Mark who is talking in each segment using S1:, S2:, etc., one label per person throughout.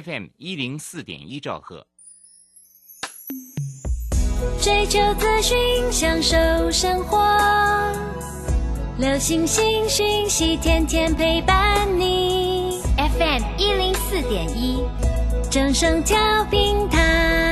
S1: FM 一零四点一兆赫。
S2: 追求资讯，享受生活，流星星讯息，天天陪伴你。FM 一零四点一，正声调平台。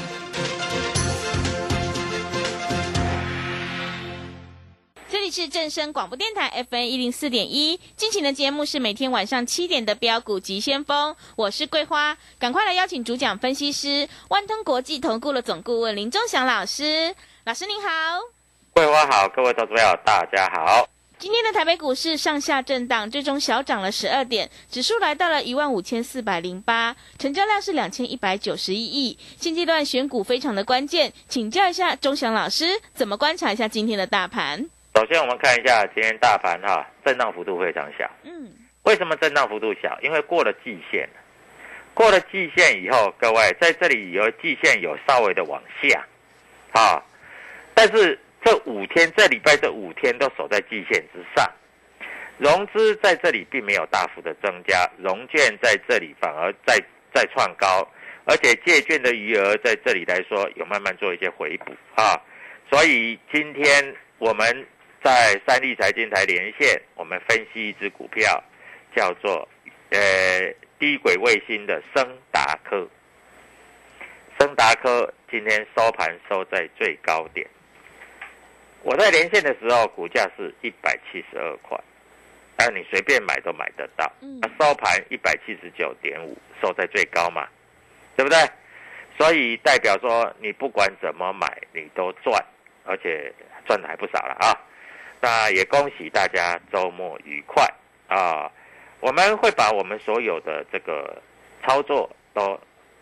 S3: 里是正声广播电台 FM 一零四点一，进行的节目是每天晚上七点的标股及先锋，我是桂花，赶快来邀请主讲分析师万通国际投顾的总顾问林忠祥老师，老师您好。
S4: 桂花好，各位投资朋友大家好。
S3: 今天的台北股市上下震荡，最终小涨了十二点，指数来到了一万五千四百零八，成交量是两千一百九十一亿。现阶段选股非常的关键，请教一下钟祥老师，怎么观察一下今天的大盘？
S4: 首先，我们看一下今天大盘哈，震荡幅度非常小。
S3: 嗯，
S4: 为什么震荡幅度小？因为过了季线，过了季线以后，各位在这里有季线有稍微的往下，啊，但是这五天这礼拜这五天都守在季线之上，融资在这里并没有大幅的增加，融券在这里反而在在创高，而且借券的余额在这里来说有慢慢做一些回补啊，所以今天我们。在三立财经台连线，我们分析一只股票，叫做呃低轨卫星的升达科。升达科今天收盘收在最高点。我在连线的时候，股价是一百七十二块，但你随便买都买得到。那收盘一百七十九点五，收在最高嘛，对不对？所以代表说，你不管怎么买，你都赚，而且赚的还不少了啊。那也恭喜大家周末愉快啊！我们会把我们所有的这个操作都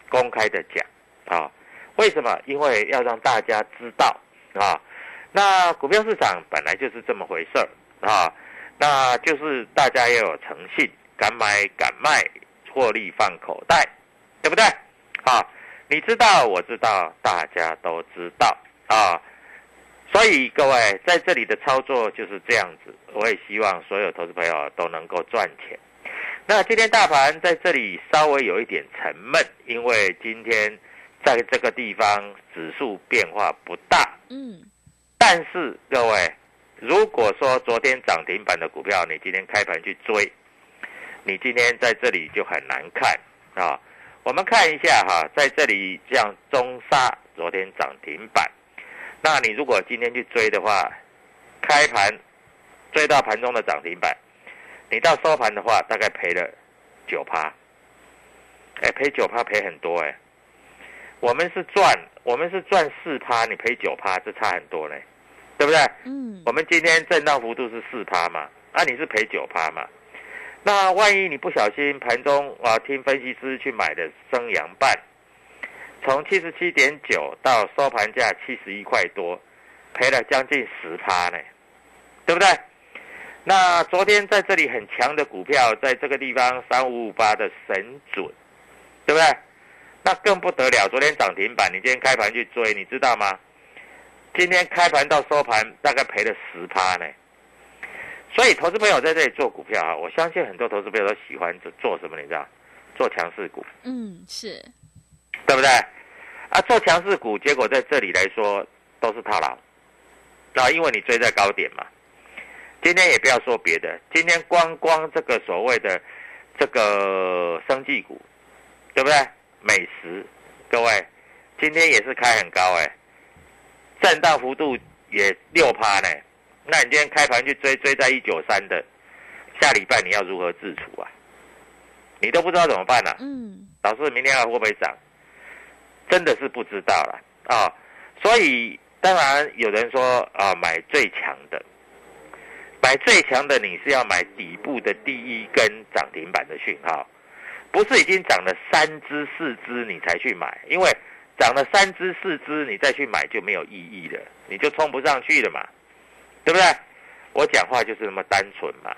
S4: 公开的讲啊。为什么？因为要让大家知道啊。那股票市场本来就是这么回事儿啊。那就是大家要有诚信，敢买敢卖，获利放口袋，对不对？啊，你知道，我知道，大家都知道啊。所以各位在这里的操作就是这样子，我也希望所有投资朋友都能够赚钱。那今天大盘在这里稍微有一点沉闷，因为今天在这个地方指数变化不大。
S3: 嗯。
S4: 但是各位，如果说昨天涨停板的股票，你今天开盘去追，你今天在这里就很难看啊。我们看一下哈，在这里像中沙昨天涨停板。那你如果今天去追的话，开盘追到盘中的涨停板，你到收盘的话，大概赔了九趴，哎，赔九趴赔很多哎。我们是赚，我们是赚四趴，你赔九趴，这差很多嘞，对不对？
S3: 嗯。
S4: 我们今天震荡幅度是四趴嘛，啊，你是赔九趴嘛？那万一你不小心盘中啊听分析师去买的升阳半。从七十七点九到收盘价七十一块多，赔了将近十趴呢，对不对？那昨天在这里很强的股票，在这个地方三五五八的神准，对不对？那更不得了，昨天涨停板，你今天开盘去追，你知道吗？今天开盘到收盘大概赔了十趴呢。所以投资朋友在这里做股票啊，我相信很多投资朋友都喜欢做做什么，你知道？做强势股。
S3: 嗯，是。
S4: 对不对？啊，做强势股，结果在这里来说，都是套牢。啊，因为你追在高点嘛。今天也不要说别的，今天光光这个所谓的这个生技股，对不对？美食，各位，今天也是开很高哎，震荡幅度也六趴呢。那你今天开盘去追追在一九三的，下礼拜你要如何自处啊？你都不知道怎么办呢？
S3: 嗯，
S4: 老师明天还会不会涨？真的是不知道了啊！所以当然有人说啊，买最强的，买最强的，你是要买底部的第一根涨停板的讯号，不是已经涨了三只四只你才去买，因为涨了三只四只你再去买就没有意义了，你就冲不上去了嘛，对不对？我讲话就是那么单纯嘛。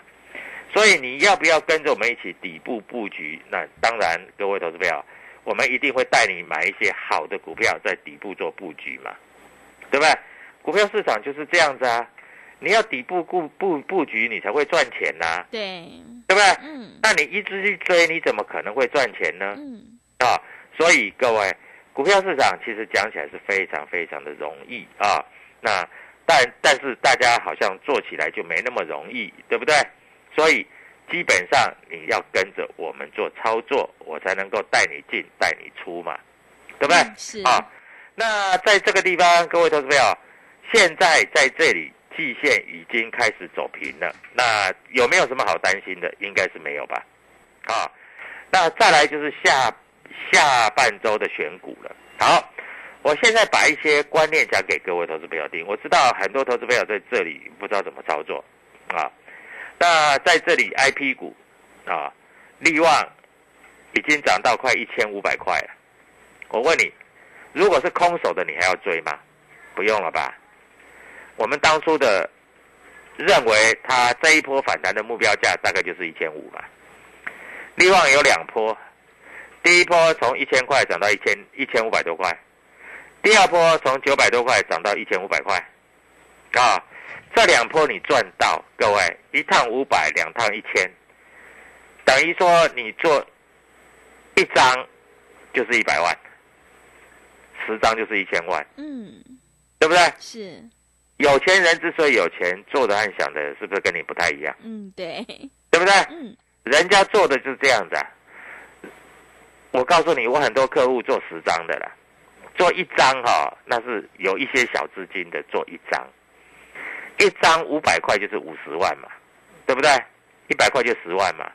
S4: 所以你要不要跟着我们一起底部布局？那当然，各位投资朋友，我们一定会带你买一些好的股票，在底部做布局嘛，对不对？股票市场就是这样子啊，你要底部布布布局，你才会赚钱呐、
S3: 对，
S4: 对不对？
S3: 嗯
S4: 那你一直去追，你怎么可能会赚钱呢？
S3: 嗯，
S4: 啊，所以各位，股票市场其实讲起来是非常非常的容易啊。那但但是大家好像做起来就没那么容易，对不对？所以基本上你要跟着我们做操作，我才能够带你进带你出嘛，对不对？
S3: 嗯是
S4: 啊，那在这个地方，各位投资朋友，现在在这里季线已经开始走平了，那有没有什么好担心的？应该是没有吧？啊，那再来就是下下半周的选股了。好，我现在把一些观念讲给各位投资朋友听。我知道很多投资朋友在这里不知道怎么操作啊。那在这里，I P 股啊，利旺已经涨到快一千五百块了。我问你，如果是空手的，你还要追吗？不用了吧？我们当初的认为它这一波反弹的目标价大概就是一千五吧。利旺有两波，第一波从一千块涨到一千一千五百多块，第二波从九百多块涨到一千五百块，啊，这两波你赚到，各位一趟五百，两趟一千，等于说你做一张就是一百万，十张就是一千万，
S3: 嗯
S4: 对不对？
S3: 是，
S4: 有钱人之所以有钱，做的和想的是不是跟你不太一样？
S3: 嗯对，
S4: 对不对？
S3: 嗯
S4: 人家做的就是这样子啊。我告诉你，我很多客户做十张的啦，做一张哈、那是有一些小资金的做一张，一张五百块就是五十万嘛，对不对？一百块就十万嘛，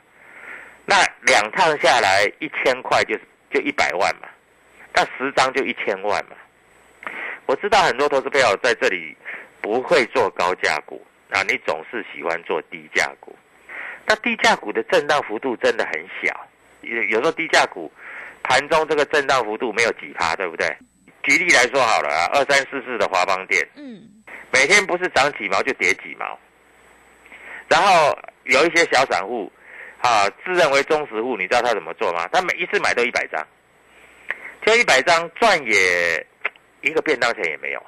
S4: 那两趟下来一千块就就一百万嘛，那十张就一千万嘛。我知道很多投资朋友在这里不会做高价股啊，你总是喜欢做低价股。那低价股的震荡幅度真的很小，有有时候低价股盘中这个震荡幅度没有几趴，对不对？举例来说好了啊，二三四四的华邦店，
S3: 嗯
S4: 每天不是涨几毛就跌几毛，然后有一些小散户啊，自认为忠实户，你知道他怎么做吗？他每一次买都一百张，就一百张赚也一个便当钱也没有，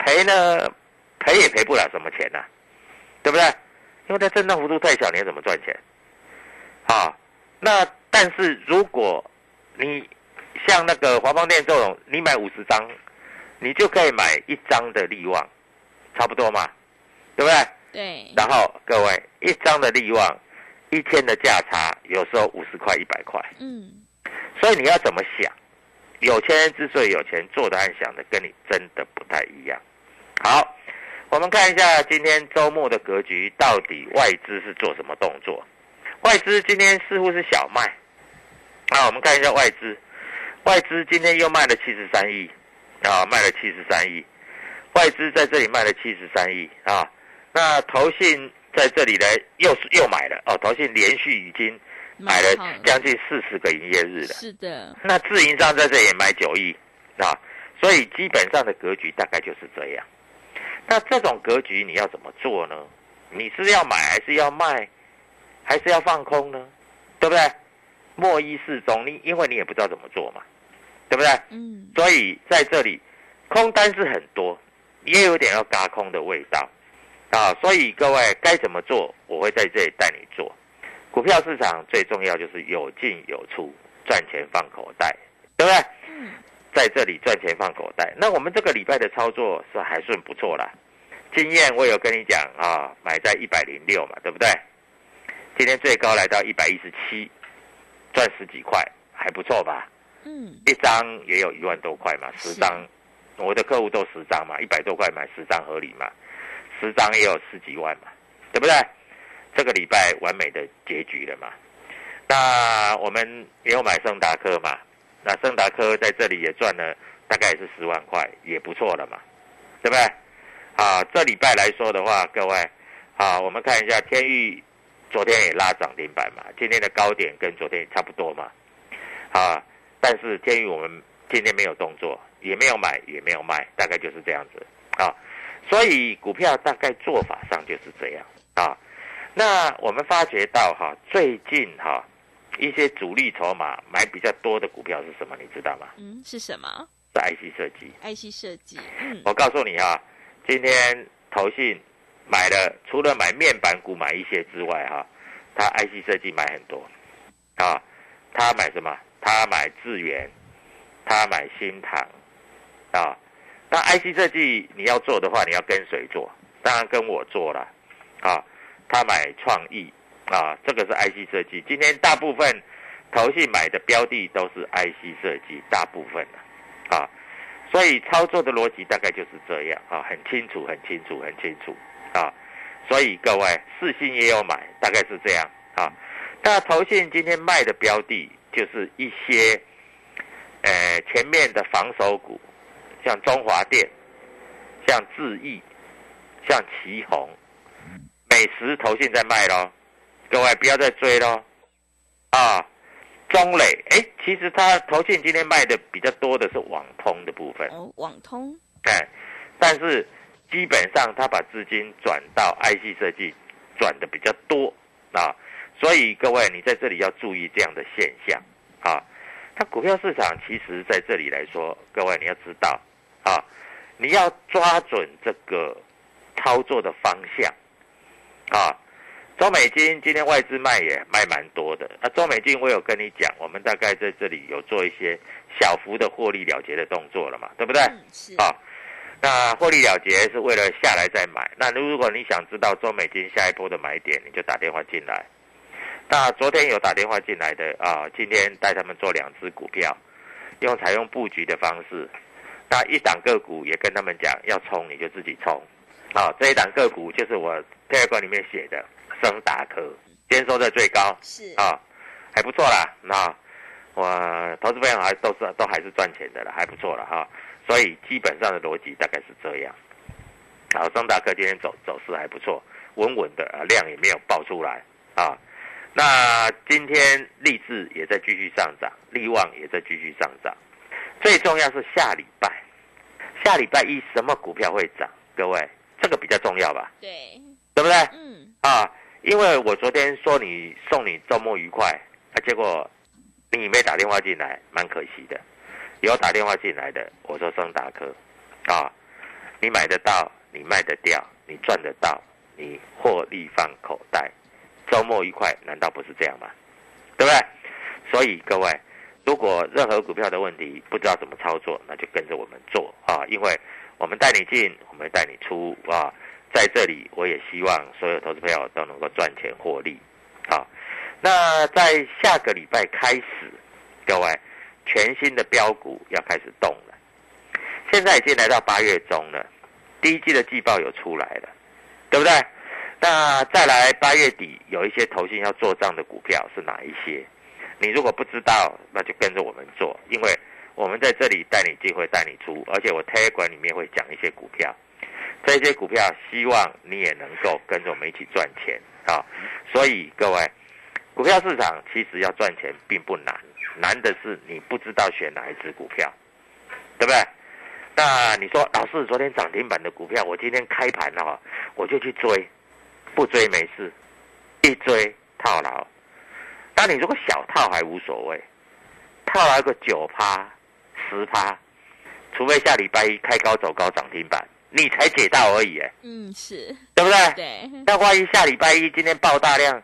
S4: 赔呢赔也赔不了什么钱呐、对不对？因为它震荡幅度太小，你要怎么赚钱？啊，那但是如果你像那个华邦店这种，你买五十张，你就可以买一张的利旺，差不多嘛，对不对？
S3: 对，
S4: 然后各位，一张的利旺，一天的价差有时候五十块、一百块，
S3: 嗯
S4: 所以你要怎么想？有钱人之所以有钱，做的和想的跟你真的不太一样。好，我们看一下今天周末的格局，到底外资是做什么动作？外资今天似乎是小卖，啊，我们看一下外资，外资今天又卖了七十三亿，啊，卖了七十三亿，外资在这里卖了七十三亿啊，那投信在这里呢又是又买了哦，投信连续已经买了
S3: 好
S4: 将近四十个营业日了。
S3: 是的，
S4: 那自营商在这里也买九亿啊，所以基本上的格局大概就是这样。那这种格局你要怎么做呢？你是要买还是要卖，还是要放空呢？对不对？莫一适中，你因为你也不知道怎么做嘛，对不对？
S3: 嗯
S4: 所以在这里空单是很多，也有点要嘎空的味道啊。所以各位该怎么做，我会在这里带你做。股票市场最重要就是有进有出，赚钱放口袋，对不对？
S3: 嗯
S4: 在这里赚钱放口袋。那我们这个礼拜的操作是还算不错啦。经验我有跟你讲啊，买在一百零六嘛，对不对？今天最高来到一百一十七，赚十几块，还不错吧？
S3: 嗯，
S4: 一张也有一万多块嘛，十张，我的客户都十张嘛，一百多块买十张合理嘛，十张也有十几万嘛，对不对？这个礼拜完美的结局了嘛。那我们也有买盛达科嘛，那盛达科在这里也赚了大概也是十万块，也不错了嘛，对不对？啊，这礼拜来说的话，各位，啊，我们看一下天域，昨天也拉涨停板嘛，今天的高点跟昨天也差不多嘛，啊，但是天域我们今天没有动作，也没有买，也没有卖，大概就是这样子啊，所以股票大概做法上就是这样啊。那我们发觉到哈，最近哈一些主力筹码买比较多的股票是什么？你知道吗？
S3: 嗯，是什么
S4: 是 IC 设计。
S3: ？IC 设计，嗯，
S4: 我告诉你哈，今天投信买了，除了买面板股买一些之外哈，他 IC 设计买很多啊。他买什么？他买智源，他买新唐啊。那 IC 设计你要做的话，你要跟谁做？当然跟我做了啊。他买创意啊，这个是 IC 设计。今天大部分投信买的标的都是 IC 设计，大部分的啊。所以操作的逻辑大概就是这样啊，很清楚，很清楚，很清楚啊。所以各位，四信也有买，大概是这样啊。那投信今天卖的标的就是一些，呃，前面的防守股，像中华电，像智易，像旗宏，美食投信在卖咯，各位不要再追咯。啊。中磊，哎，其实他投信今天卖的比较多的是网通的部分，
S3: 哦，网通，
S4: 哎，但是基本上他把资金转到 IC 设计转的比较多啊，所以各位你在这里要注意这样的现象啊。它股票市场其实在这里来说，各位你要知道啊，你要抓准这个操作的方向啊。中美金今天外资卖也卖蛮多的，那中美金我有跟你讲，我们大概在这里有做一些小幅的获利了结的动作了嘛，对不对？
S3: 嗯，是，
S4: 啊，那获利了结是为了下来再买。那如果你想知道中美金下一波的买点，你就打电话进来。那昨天有打电话进来的啊，今天带他们做两只股票，用采用布局的方式。那一档个股也跟他们讲，要冲你就自己冲。啊，这一档个股就是我 Telegram 里面写的升达科，今天收在最高
S3: 是，
S4: 啊，还不错啦。那我投资朋友还都是都还是赚钱的了，还不错了哈。所以基本上的逻辑大概是这样。好，升达科今天走走势还不错，稳稳的啊，量也没有爆出来啊。那今天立志也在继续上涨，力旺也在继续上涨。最重要是下礼拜，下礼拜一什么股票会涨？各位，这个比较重要吧？
S3: 对，
S4: 对不对？
S3: 嗯，
S4: 啊，因为我昨天说你送你周末愉快啊，结果你没打电话进来，蛮可惜的。有打电话进来的，我说升达科，啊，你买得到，你卖得掉，你赚得到，你获利放口袋，周末愉快，难道不是这样吗？对不对？所以各位，如果任何股票的问题不知道怎么操作，那就跟着我们做啊，因为我们带你进，我们带你出啊。在这里，我也希望所有投资朋友都能够赚钱获利。好，那在下个礼拜开始，各位全新的标股要开始动了。现在已经来到八月中了，第一季的季报有出来了，对不对？那再来八月底有一些投信要做账的股票是哪一些？你如果不知道，那就跟着我们做，因为我们在这里带你进会带你出，而且我 Telegram 里面会讲一些股票。这些股票，希望你也能够跟着我们一起赚钱啊！所以各位，股票市场其实要赚钱并不难，难的是你不知道选哪一只股票，对不对？那你说，老师，昨天涨停板的股票，我今天开盘了，我就去追，不追没事，一追套牢。那你如果小套还无所谓，套牢个九趴、十趴，除非下礼拜一开高走高涨停板。你才解到而已，哎，
S3: 嗯，是
S4: 对不对？
S3: 对，
S4: 那万一下礼拜一今天爆大量，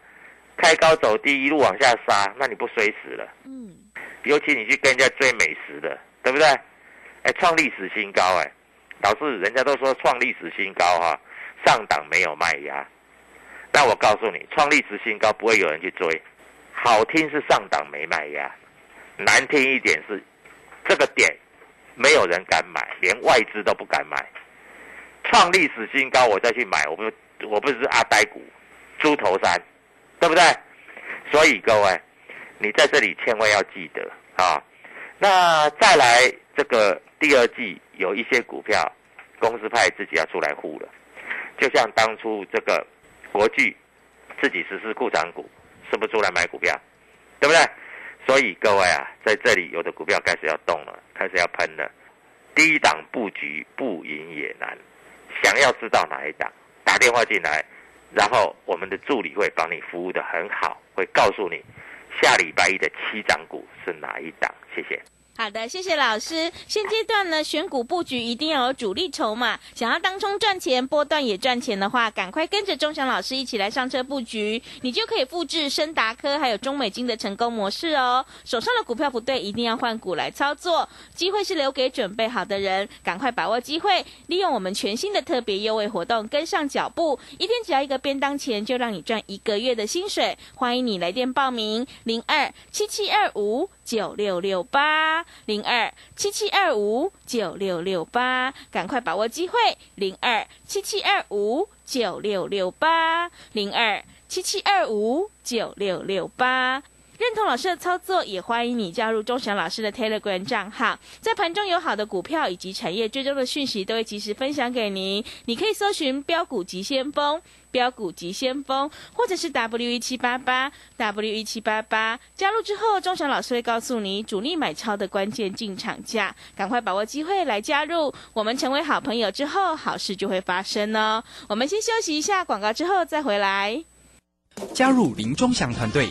S4: 开高走低，一路往下杀，那你不衰死了？
S3: 嗯，
S4: 尤其你去跟人家追美食的，对不对？哎，创历史新高哎，老师，人家都说创历史新高哈，上档没有卖压，那我告诉你，创历史新高不会有人去追，好听是上档没卖压，难听一点是这个点没有人敢买，连外资都不敢买，创历史新高我再去买，我不我不是阿呆股，猪头山，对不对？所以各位，你在这里千万要记得啊。那再来这个第二季有一些股票，公司派自己要出来护了，就像当初这个国巨自己实施库藏股，是不出来买股票，对不对？所以各位啊，在这里有的股票开始要动了，开始要喷了。低档布局不赢也难，想要知道哪一档，打电话进来。然后我们的助理会帮你服务的很好，会告诉你下礼拜一的七涨股是哪一档。谢谢。
S3: 好的，谢谢老师。现阶段呢，选股布局一定要有主力筹码。想要当冲赚钱、波段也赚钱的话，赶快跟着钟祥老师一起来上车布局，你就可以复制深达科还有中美金的成功模式哦。手上的股票不对，一定要换股来操作。机会是留给准备好的人，赶快把握机会，利用我们全新的特别优惠活动，跟上脚步。一天只要一个便当钱，就让你赚一个月的薪水。欢迎你来电报名：零二七七二五。九六六八零二七七二五九六六八，赶快把握机会！零二七七二五九六六八零二七七二五九六六八。认同老师的操作，也欢迎你加入钟祥老师的 Telegram 账号，在盘中有好的股票以及产业追踪的讯息，都会及时分享给您。你可以搜寻标股急先锋、标股急先锋，或者是 W 一七八八 W 一七八八。加入之后，钟祥老师会告诉你主力买超的关键进场价，赶快把握机会来加入。我们成为好朋友之后，好事就会发生哦。我们先休息一下广告，之后再回来。
S5: 加入林中祥团队，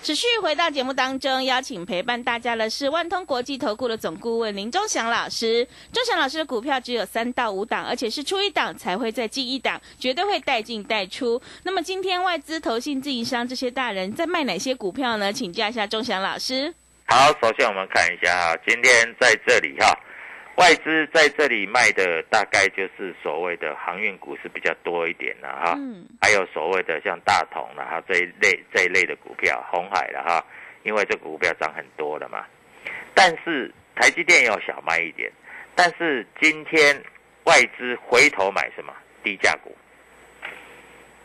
S3: 持续回到节目当中，邀请陪伴大家的是万通国际投顾的总顾问林忠祥老师。忠祥老师的股票只有三到五档，而且是出一档才会再进一档，绝对会带进带出。那么今天外资、投信、自营商这些大人在卖哪些股票呢？请教一下忠祥老师。
S4: 好，首先我们看一下，今天在这里哈。外资在这里卖的大概就是所谓的航运股是比较多一点的哈，嗯，还有所谓的像大同了哈这一类这一类的股票，红海了哈，因为这股票涨很多了嘛。但是台积电要小卖一点，但是今天外资回头买什么低价股？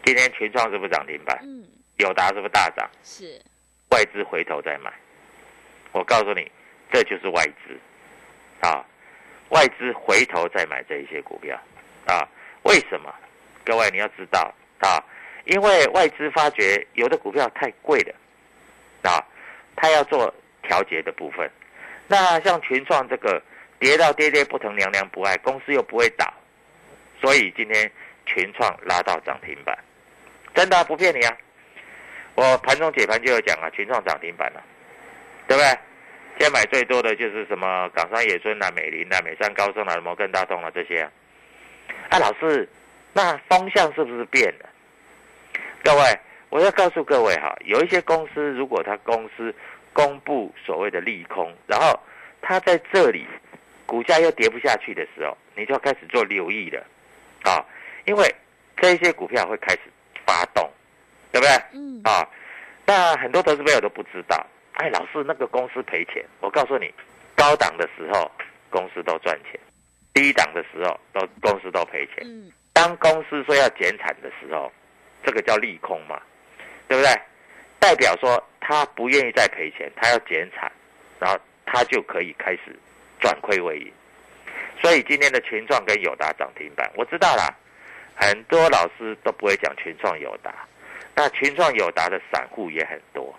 S4: 今天群创是不是涨停板？嗯，友达是不是大涨？
S3: 是，
S4: 外资回头再买，我告诉你，这就是外资，啊。外资回头再买这一些股票，啊，为什么？各位你要知道啊，因为外资发觉有的股票太贵了，啊，他要做调节的部分。那像群创这个跌到跌跌不疼娘娘不爱，公司又不会倒，所以今天群创拉到涨停板，真的不骗你啊！我盘中解盘就有讲啊，群创涨停板了，对不对？现在买最多的就是什么港商野村啊、美林啊、美山高盛啊、摩根大通啊这些。啊，老师，那方向是不是变了？各位，我要告诉各位哈，有一些公司，如果他公司公布所谓的利空，然后他在这里股价又跌不下去的时候，你就要开始做留意了啊，因为这些股票会开始发动，对不对？嗯。啊，那很多投资朋友都不知道。哎，老师，那个公司赔钱。我告诉你，高档的时候公司都赚钱，低档的时候都公司都赔钱。嗯，当公司说要减产的时候，这个叫利空嘛，对不对？代表说他不愿意再赔钱，他要减产，然后他就可以开始转亏为盈。所以今天的群创跟友达涨停板，我知道啦，很多老师都不会讲群创友达，那群创友达的散户也很多。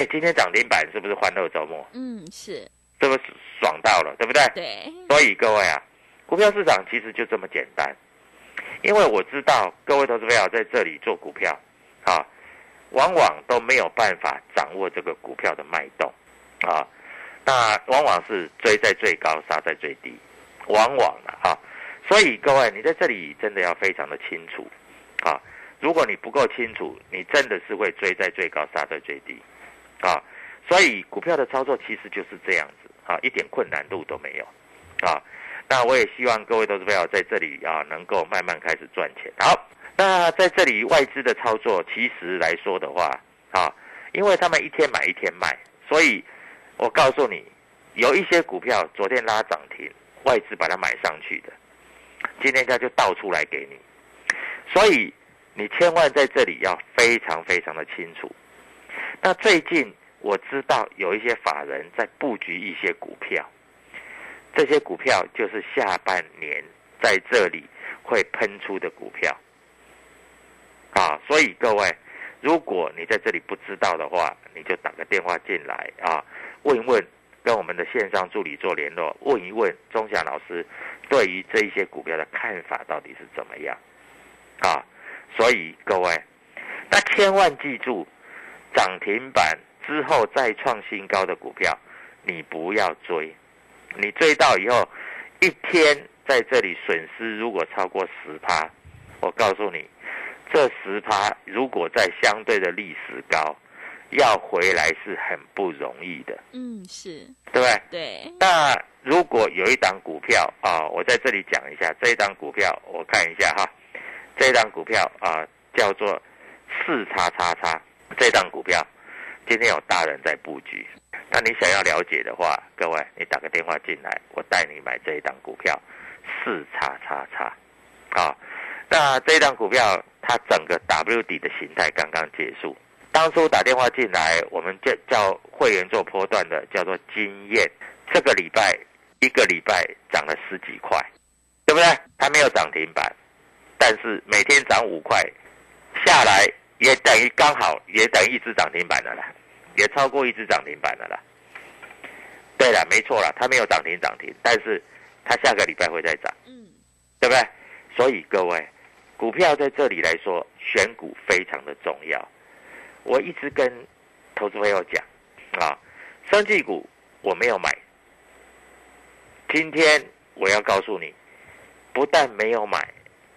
S4: 哎，今天涨停板是不是欢乐周末？
S3: 嗯，是，
S4: 是不是爽到了，对不对？
S3: 对。
S4: 所以各位啊，股票市场其实就这么简单，因为我知道各位投资朋友在这里做股票，啊，往往都没有办法掌握这个股票的脉动，啊，那往往是追在最高，杀在最低，往往的啊，所以各位你在这里真的要非常的清楚，啊，如果你不够清楚，你真的是会追在最高，杀在最低，啊，所以股票的操作其实就是这样子，啊，一点困难度都没有，啊。那我也希望各位投资朋友在这里啊，能够慢慢开始赚钱。好，那在这里外资的操作，其实来说的话，啊，因为他们一天买一天卖，所以我告诉你，有一些股票昨天拉涨停，外资把它买上去的，今天它就倒出来给你，所以你千万在这里要非常非常的清楚。那最近我知道有一些法人在布局一些股票。这些股票就是下半年在这里会喷出的股票，啊，所以各位，如果你在这里不知道的话，你就打个电话进来啊，问一问，跟我们的线上助理做联络，问一问钟祥老师对于这一些股票的看法到底是怎么样，啊，所以各位，那千万记住，涨停板之后再创新高的股票，你不要追。你追到以后，一天在这里损失如果超过十趴，我告诉你，这十趴如果在相对的历史高，要回来是很不容易的。
S3: 嗯，是
S4: 对不对？
S3: 对。
S4: 那如果有一档股票啊，我在这里讲一下，这一档股票我看一下哈，这一档股票啊叫做四叉叉叉，这档股票今天有大人在布局。那你想要了解的话，各位，你打个电话进来，我带你买这一档股票，四叉叉叉，啊，那这一档股票它整个 W 底的形态刚刚结束。当初打电话进来，我们叫叫会员做波段的，叫做经验。这个礼拜一个礼拜涨了十几块，对不对？它没有涨停板，但是每天涨五块，下来也等于刚好也等于一只涨停板的了。也超过一只涨停板的啦。对了，没错了，它没有涨停涨停，但是它下个礼拜会再涨，嗯，对不对？所以各位，股票在这里来说，选股非常的重要。我一直跟投资朋友讲啊，生技股我没有买。今天我要告诉你，不但没有买，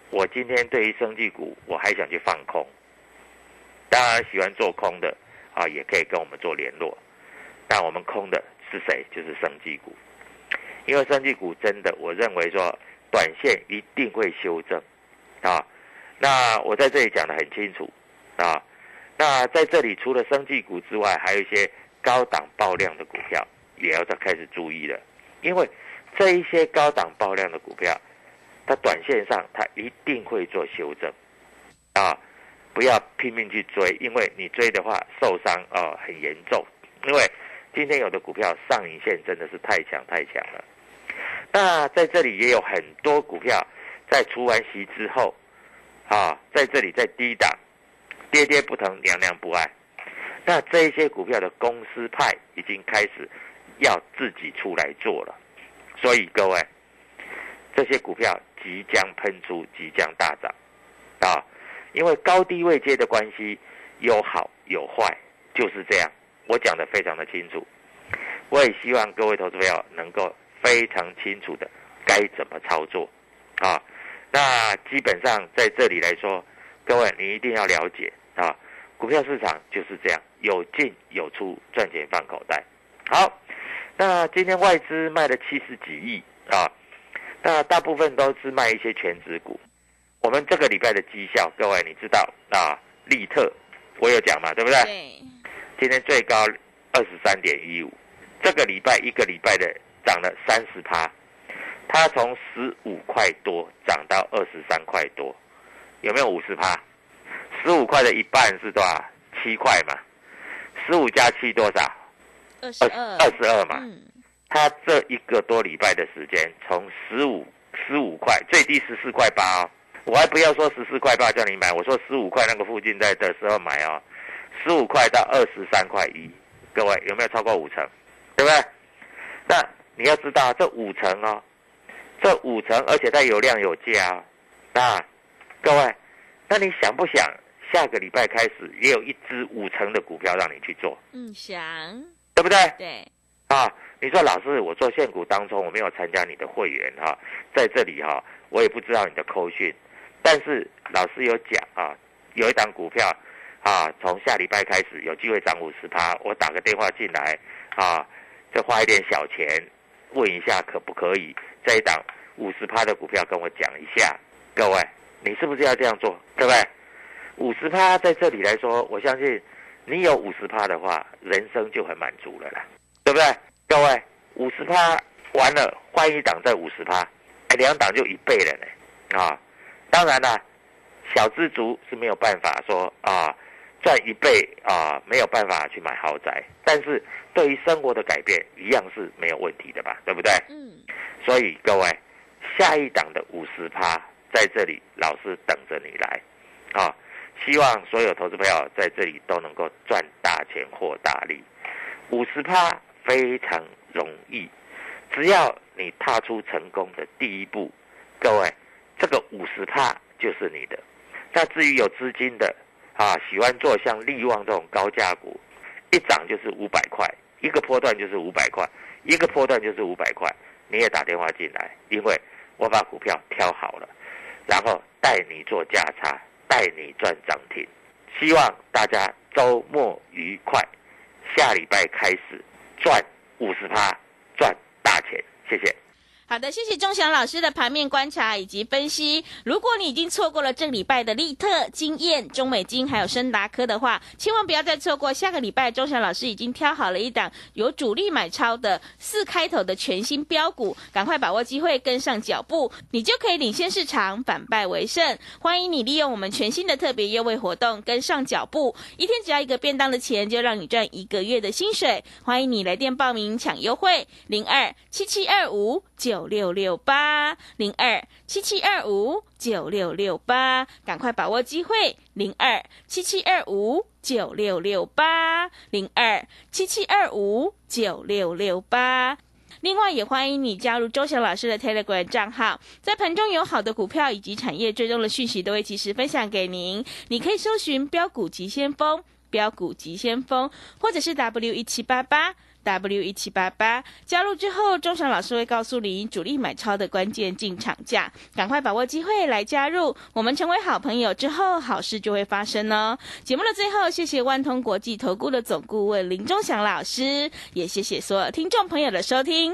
S4: 我今天对于生技股我还想去放空。当然喜欢做空的。啊，也可以跟我们做联络。但我们空的是谁？就是生技股，因为生技股真的，我认为说短线一定会修正啊。那我在这里讲的很清楚啊。那在这里除了生技股之外，还有一些高档爆量的股票也要再开始注意了，因为这一些高档爆量的股票，它短线上它一定会做修正啊。不要拼命去追，因为你追的话受伤啊很严重。因为今天有的股票上影线真的是太强太强了。那在这里也有很多股票在除完息之后，啊，在这里在低档，跌跌不疼，娘娘不爱。那这些股票的公司派已经开始要自己出来做了，所以各位，这些股票即将喷出，即将大涨，啊。因为高低位阶的关系，有好有坏，就是这样。我讲的非常的清楚，我也希望各位投资朋友能够非常清楚的该怎么操作啊。那基本上在这里来说，各位你一定要了解啊，股票市场就是这样，有进有出，赚钱放口袋。好，那今天外资卖了七十几亿啊，那大部分都是卖一些全值股。我们这个礼拜的绩效，各位你知道啊？利特，我有讲嘛，对不对？
S3: 对。
S4: 今天最高二十三点一五，这个礼拜一个礼拜的涨了三十趴，它从十五块多涨到二十三块多，有没有五十趴？十五块的一半是多少？七块嘛。十五加七多少？
S3: 二十二。
S4: 二十二嘛。嗯。它这一个多礼拜的时间，从十五十五块，最低十四块八哦。我还不要说十四块八叫你买，我说十五块那个附近在的时候买哦，十五块到二十三块一，各位有没有超过五成？对不对？那你要知道这五成哦，这五成，而且它有量有价哦。啊，各位，那你想不想下个礼拜开始也有一只五成的股票让你去做，
S3: 嗯，想，
S4: 对不对？
S3: 对，
S4: 啊，你说老师，我做现股当中我没有参加你的会员哈、在这里哈、我也不知道你的扣讯，但是老师有讲啊，有一档股票啊，从下礼拜开始有机会涨五十趴，我打个电话进来啊，再花一点小钱问一下可不可以这一档五十趴的股票跟我讲一下，各位，你是不是要这样做？对不对？五十趴在这里来说，我相信你有五十趴的话，人生就很满足了啦，对不对？各位，五十趴完了，换一档再五十趴，哎，两档就一倍了呢，啊，当然啦，小资族是没有办法说啊赚一倍啊，没有办法去买豪宅，但是对于生活的改变一样是没有问题的吧，对不对？
S3: 嗯，
S4: 所以各位，下一档的五十趴在这里，老师等着你来，啊，希望所有投资朋友在这里都能够赚大钱获大利。五十趴非常容易，只要你踏出成功的第一步，各位，这个五十帕就是你的。那至于有资金的啊，喜欢做像利旺这种高价股，一涨就是五百块，一个波段就是五百块，一个波段就是五百块，你也打电话进来，因为我把股票挑好了，然后带你做价差，带你赚涨停。希望大家周末愉快，下礼拜开始赚五十趴，赚大钱。谢谢。
S3: 好的，谢谢钟祥老师的盘面观察以及分析。如果你已经错过了这礼拜的利特、经验、中美金还有深达科的话，千万不要再错过。下个礼拜，钟祥老师已经挑好了一档有主力买超的四开头的全新标股，赶快把握机会，跟上脚步，你就可以领先市场，反败为胜。欢迎你利用我们全新的特别优惠活动，跟上脚步，一天只要一个便当的钱，就让你赚一个月的薪水。欢迎你来电报名抢优惠，零二七七二五九六六八零二七七二五九六六八，赶快把握机会，零二七七二五九六六八零二七七二五九六六八。另外，也欢迎你加入周翔老师的 Telegram 账号，在盘中有好的股票以及产业追踪的讯息，都会及时分享给您。你可以搜寻“标股急先锋”、“标股急先锋”，或者是 W 一七八八。W 一七八八加入之后，钟祥老师会告诉你主力买超的关键进场价，赶快把握机会来加入。我们成为好朋友之后，好事就会发生哦。节目的最后，谢谢万通国际投顾的总顾问林钟祥老师，也谢谢所有听众朋友的收听。